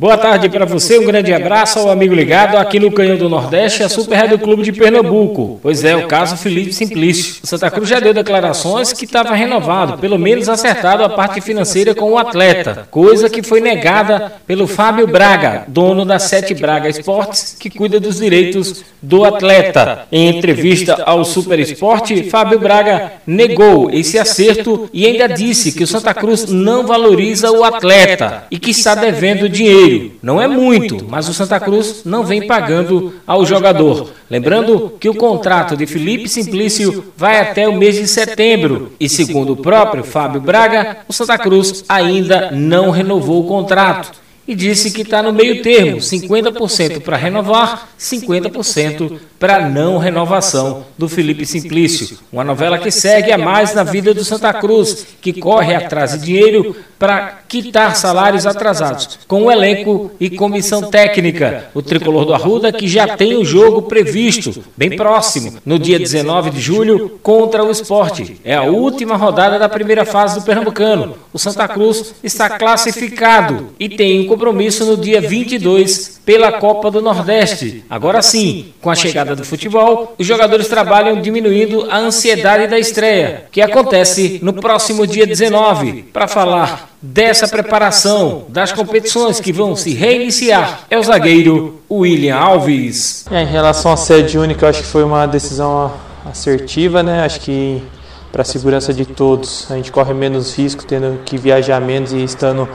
Boa tarde para você, um grande abraço ao amigo ligado aqui no Canhão do Nordeste, a Super Red do Clube de Pernambuco. Pois é, o caso Felipe Simplício. O Santa Cruz já deu declarações que estava renovado, pelo menos acertado a parte financeira com o atleta, coisa que foi negada pelo Fábio Braga, dono da Sete Braga Esportes, que cuida dos direitos do atleta. Em entrevista ao Super Esporte, Fábio Braga negou esse acerto e ainda disse que o Santa Cruz não valoriza o atleta e que está devendo dinheiro não é muito, mas o Santa Cruz não vem pagando ao jogador. Lembrando que o contrato de Felipe Simplício vai até o mês de setembro. e, segundo o próprio Fábio Braga, o Santa Cruz ainda não renovou o contrato. e disse que está no meio termo, 50% para renovar, 50% para não renovação do Felipe Simplício. Uma novela que segue a mais na vida do Santa Cruz, que corre atrás de dinheiro para quitar salários atrasados, com o elenco e comissão técnica. O tricolor do Arruda que já tem o jogo previsto, bem próximo, no dia 19 de julho, contra o esporte. É a última rodada da primeira fase do Pernambucano. O Santa Cruz está classificado e tem um compromisso no dia 22 pela Copa do Nordeste. Agora sim, com a chegada do futebol, os jogadores trabalham diminuindo a ansiedade da estreia, que acontece no próximo dia 19. Para falar dessa preparação das competições que vão se reiniciar, é o zagueiro William Alves. É, em relação à sede única, acho que foi uma decisão assertiva, né? Acho que para a segurança de todos, a gente corre menos risco tendo que viajar menos e estando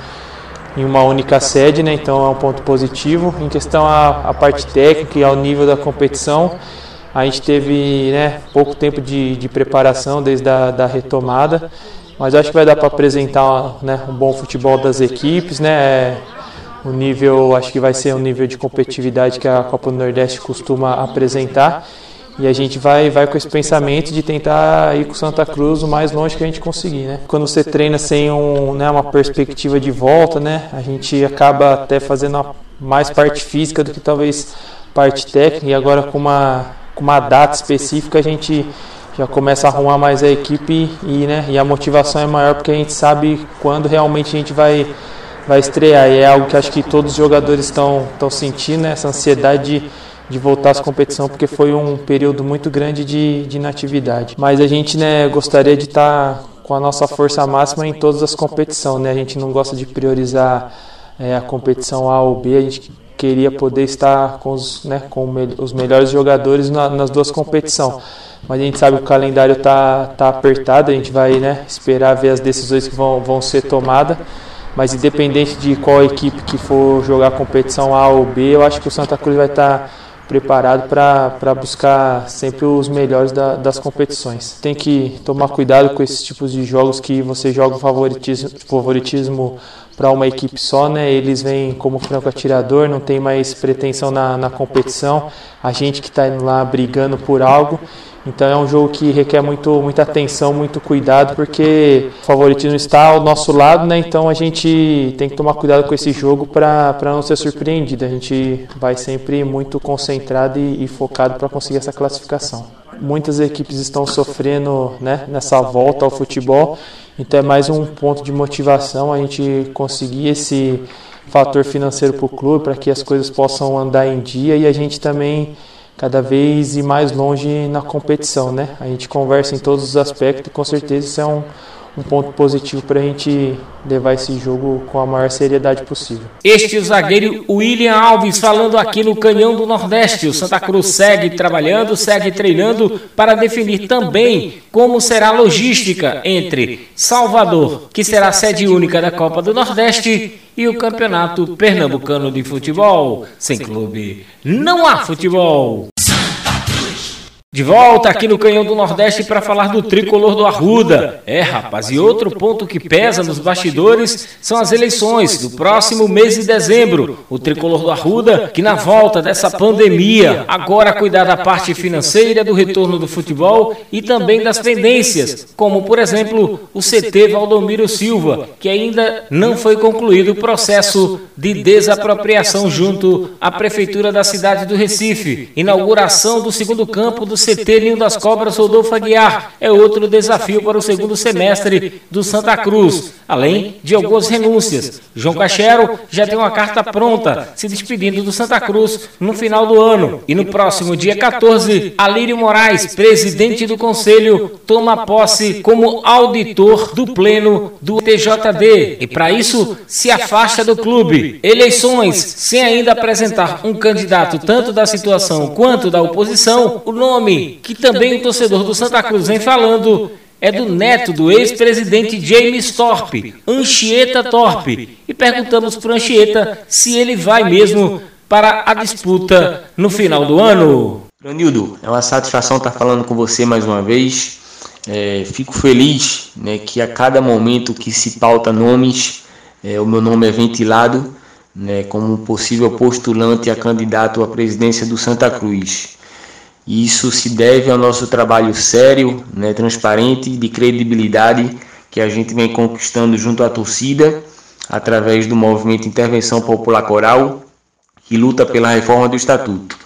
em uma única sede, né? então é um ponto positivo. Em questão à, à parte técnica e ao nível da competição, a gente teve né, pouco tempo de, de preparação desde a da retomada, mas acho que vai dar para apresentar né, um bom futebol das equipes, né? O nível, acho que vai ser um nível de competitividade que a Copa do Nordeste costuma apresentar. E a gente vai, vai com esse pensamento de tentar ir com Santa Cruz o mais longe que a gente conseguir, né? Quando você treina sem um, né, uma perspectiva de volta, né? A gente acaba até fazendo mais parte física do que talvez parte técnica. E agora com uma, com uma data específica a gente já começa a arrumar mais a equipe e, né, e a motivação é maior porque a gente sabe quando realmente a gente vai, vai estrear. E é algo que acho que todos os jogadores estão sentindo, né, essa ansiedade de de voltar às competição, porque foi um período muito grande de, de inatividade. Mas a gente né, gostaria de estar com a nossa força máxima em todas as competições. Né? A gente não gosta de priorizar é, a competição A ou B, a gente queria poder estar com os, né, com os melhores jogadores na, nas duas competições. Mas a gente sabe que o calendário está tá apertado, a gente vai né, esperar ver as decisões que vão, vão ser tomadas. Mas independente de qual equipe que for jogar a competição A ou B, eu acho que o Santa Cruz vai estar tá preparado para buscar sempre os melhores da, das competições. Tem que tomar cuidado com esses tipos de jogos que você joga favoritismo, favoritismo para uma equipe só, né? Eles vêm como franco atirador, não tem mais pretensão na, na competição. A gente que está indo lá brigando por algo então é um jogo que requer muito, muita atenção, muito cuidado, porque o favoritismo está ao nosso lado, né? Então a gente tem que tomar cuidado com esse jogo para não ser surpreendido. A gente vai sempre muito concentrado e, e focado para conseguir essa classificação. Muitas equipes estão sofrendo né, nessa volta ao futebol, então é mais um ponto de motivação a gente conseguir esse fator financeiro para o clube, para que as coisas possam andar em dia e a gente também cada vez ir mais longe na competição, né? A gente conversa em todos os aspectos e com certeza isso é um, um ponto positivo para a gente levar esse jogo com a maior seriedade possível. Este é zagueiro William Alves falando aqui no Canhão do Nordeste. O Santa Cruz segue trabalhando, segue treinando para definir também como será a logística entre Salvador, que será a sede única da Copa do Nordeste, e o Campeonato Pernambucano de Futebol. Sem clube, não há futebol. De volta aqui no Canhão do Nordeste para falar do tricolor do Arruda. É, rapaz, e outro ponto que pesa nos bastidores são as eleições do próximo mês de dezembro. O tricolor do Arruda, que na volta dessa pandemia, agora cuidar da parte financeira do retorno do futebol e também das pendências, como por exemplo o CT Valdomiro Silva, que ainda não foi concluído o processo de desapropriação junto à prefeitura da cidade do Recife, inauguração do segundo campo do CT Ninho das Cobras Rodolfo Aguiar é outro desafio para o segundo semestre do Santa Cruz, além de algumas renúncias. João Cachero já tem uma carta pronta, se despedindo do Santa Cruz no final do ano. E no próximo dia 14, Alírio Moraes, presidente do Conselho, toma posse como auditor do Pleno do TJD. E para isso, se afasta do clube. Eleições, sem ainda apresentar um candidato tanto da situação quanto da oposição, o nome que também o torcedor do Santa Cruz vem falando é do neto do ex-presidente James Thorpe, Anchieta Thorpe, e perguntamos para Anchieta se ele vai mesmo para a disputa no final do ano. Granildo, é uma satisfação estar falando com você mais uma vez. É, fico feliz né, que a cada momento que se pauta nomes, é, o meu nome é ventilado né, como possível postulante a candidato à presidência do Santa Cruz. Isso se deve ao nosso trabalho sério, né, transparente, de credibilidade que a gente vem conquistando junto à torcida, através do movimento Intervenção Popular Coral, que luta pela reforma do Estatuto.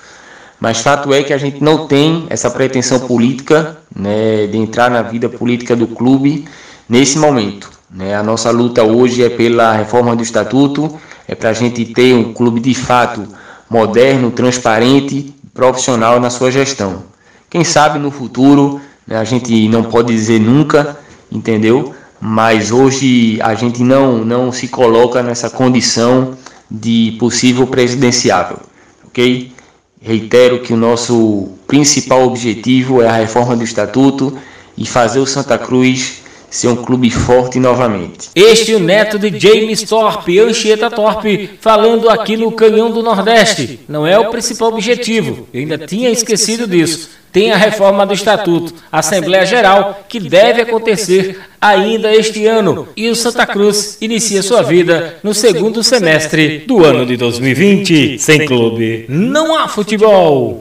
Mas fato é que a gente não tem essa pretensão política né, de entrar na vida política do clube nesse momento. Né? A nossa luta hoje é pela reforma do Estatuto, é para a gente ter um clube de fato moderno, transparente profissional na sua gestão. Quem sabe no futuro, né, a gente não pode dizer nunca, entendeu? Mas hoje a gente não, não se coloca nessa condição de possível presidenciável, ok? Reitero que o nosso principal objetivo é a reforma do estatuto e fazer o Santa Cruz ser um clube forte novamente. Este é o neto de James Thorpe, Anchieta Thorpe, falando aqui no Canhão do Nordeste. Não é o principal objetivo, eu ainda tinha esquecido disso. Tem a reforma do Estatuto, Assembleia Geral, que deve acontecer ainda este ano. E o Santa Cruz inicia sua vida no segundo semestre do ano de 2020. Sem clube, não há futebol.